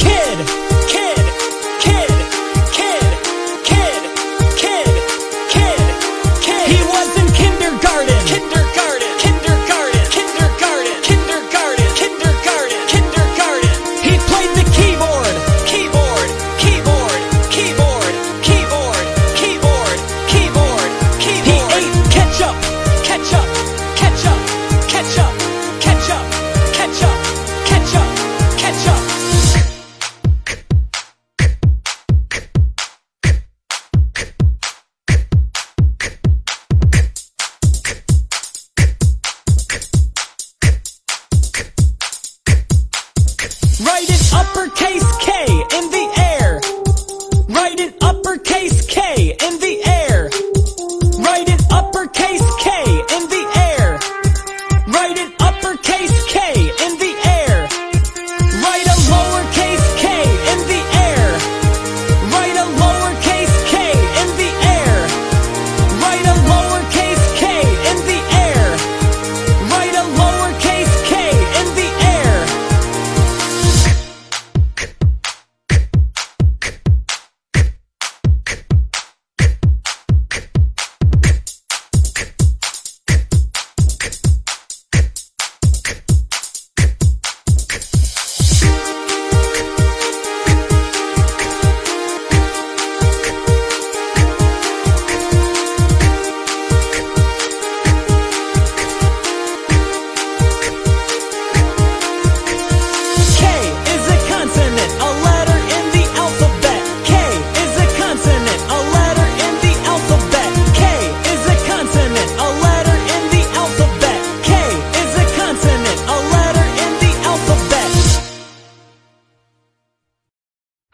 kid. Write it uppercase K in the